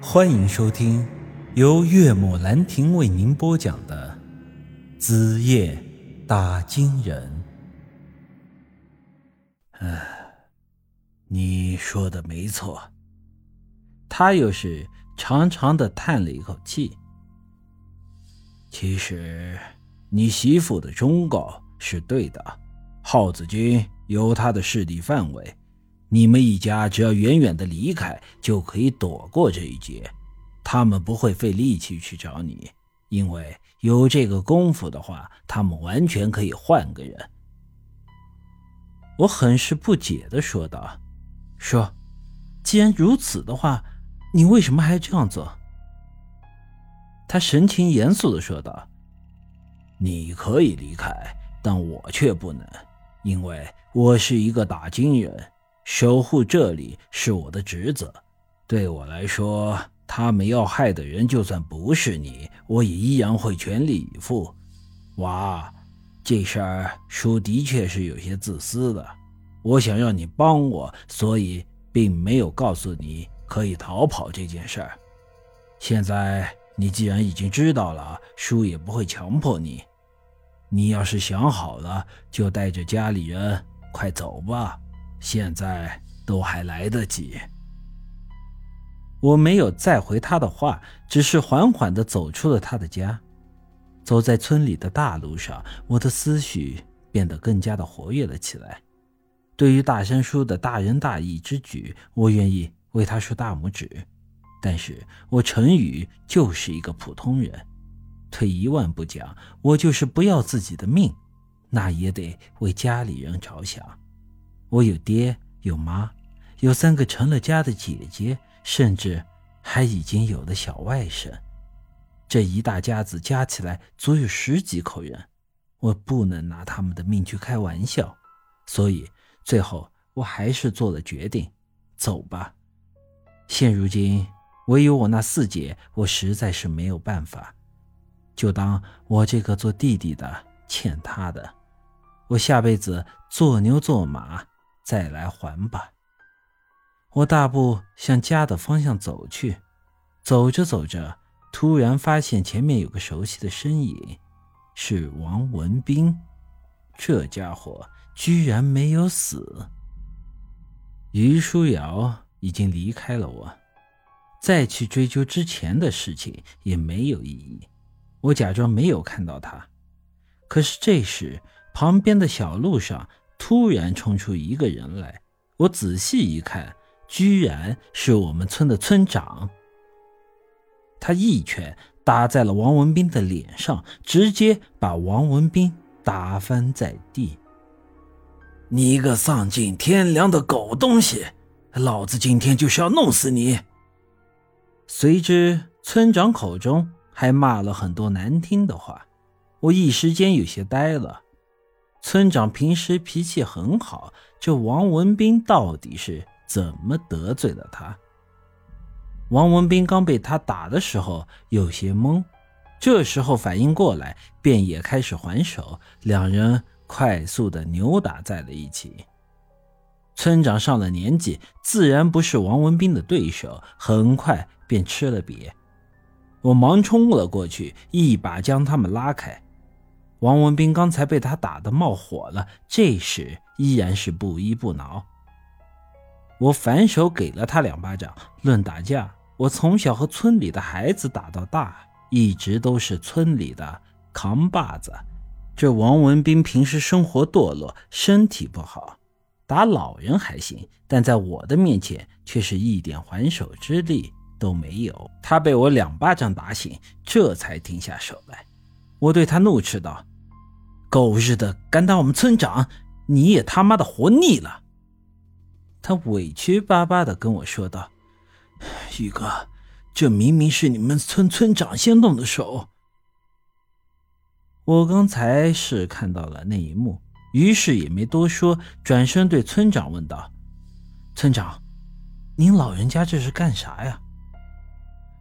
欢迎收听由岳母兰亭为您播讲的《子夜打金人》。唉，你说的没错。他又是长长的叹了一口气。其实，你媳妇的忠告是对的。耗子君有他的势力范围。你们一家只要远远的离开，就可以躲过这一劫。他们不会费力气去找你，因为有这个功夫的话，他们完全可以换个人。我很是不解的说道：“说，既然如此的话，你为什么还这样做？”他神情严肃的说道：“你可以离开，但我却不能，因为我是一个打金人。”守护这里是我的职责，对我来说，他们要害的人就算不是你，我也依然会全力以赴。娃，这事儿叔的确是有些自私的，我想让你帮我，所以并没有告诉你可以逃跑这件事儿。现在你既然已经知道了，叔也不会强迫你。你要是想好了，就带着家里人快走吧。现在都还来得及。我没有再回他的话，只是缓缓地走出了他的家。走在村里的大路上，我的思绪变得更加的活跃了起来。对于大山叔的大仁大义之举，我愿意为他竖大拇指。但是我陈宇就是一个普通人，退一万步讲，我就是不要自己的命，那也得为家里人着想。我有爹有妈，有三个成了家的姐姐，甚至还已经有了小外甥。这一大家子加起来足有十几口人，我不能拿他们的命去开玩笑。所以最后我还是做了决定，走吧。现如今唯有我那四姐，我实在是没有办法，就当我这个做弟弟的欠她的。我下辈子做牛做马。再来还吧。我大步向家的方向走去，走着走着，突然发现前面有个熟悉的身影，是王文斌。这家伙居然没有死。于书瑶已经离开了我，再去追究之前的事情也没有意义。我假装没有看到他。可是这时，旁边的小路上。突然冲出一个人来，我仔细一看，居然是我们村的村长。他一拳打在了王文斌的脸上，直接把王文斌打翻在地。你个丧尽天良的狗东西，老子今天就是要弄死你！随之，村长口中还骂了很多难听的话，我一时间有些呆了。村长平时脾气很好，这王文斌到底是怎么得罪了他？王文斌刚被他打的时候有些懵，这时候反应过来，便也开始还手，两人快速的扭打在了一起。村长上了年纪，自然不是王文斌的对手，很快便吃了瘪。我忙冲了过去，一把将他们拉开。王文斌刚才被他打得冒火了，这时依然是不依不挠。我反手给了他两巴掌。论打架，我从小和村里的孩子打到大，一直都是村里的扛把子。这王文斌平时生活堕落，身体不好，打老人还行，但在我的面前却是一点还手之力都没有。他被我两巴掌打醒，这才停下手来。我对他怒斥道：“狗日的，敢打我们村长，你也他妈的活腻了！”他委屈巴巴的跟我说道：“宇哥，这明明是你们村村长先动的手。”我刚才是看到了那一幕，于是也没多说，转身对村长问道：“村长，您老人家这是干啥呀？”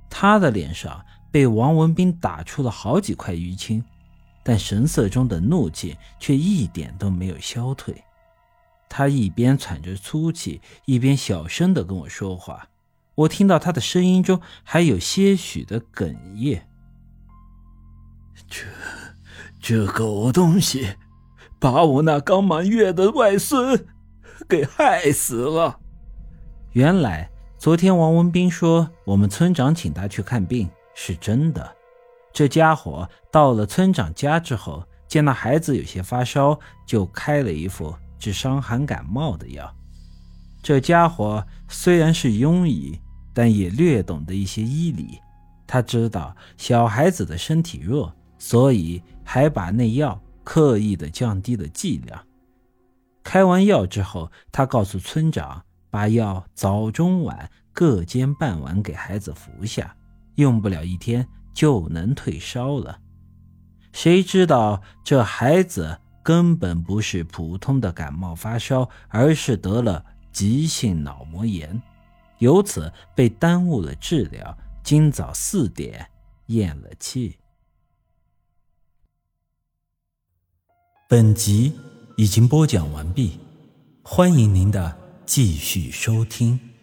他的脸上。被王文斌打出了好几块淤青，但神色中的怒气却一点都没有消退。他一边喘着粗气，一边小声地跟我说话。我听到他的声音中还有些许的哽咽。这，这狗东西，把我那刚满月的外孙给害死了。原来昨天王文斌说我们村长请他去看病是真的。这家伙到了村长家之后，见那孩子有些发烧，就开了一副治伤寒感冒的药。这家伙虽然是庸医，但也略懂得一些医理。他知道小孩子的身体弱，所以还把那药刻意的降低了剂量。开完药之后，他告诉村长，把药早中晚各煎半碗给孩子服下，用不了一天。就能退烧了。谁知道这孩子根本不是普通的感冒发烧，而是得了急性脑膜炎，由此被耽误了治疗。今早四点咽了气。本集已经播讲完毕，欢迎您的继续收听。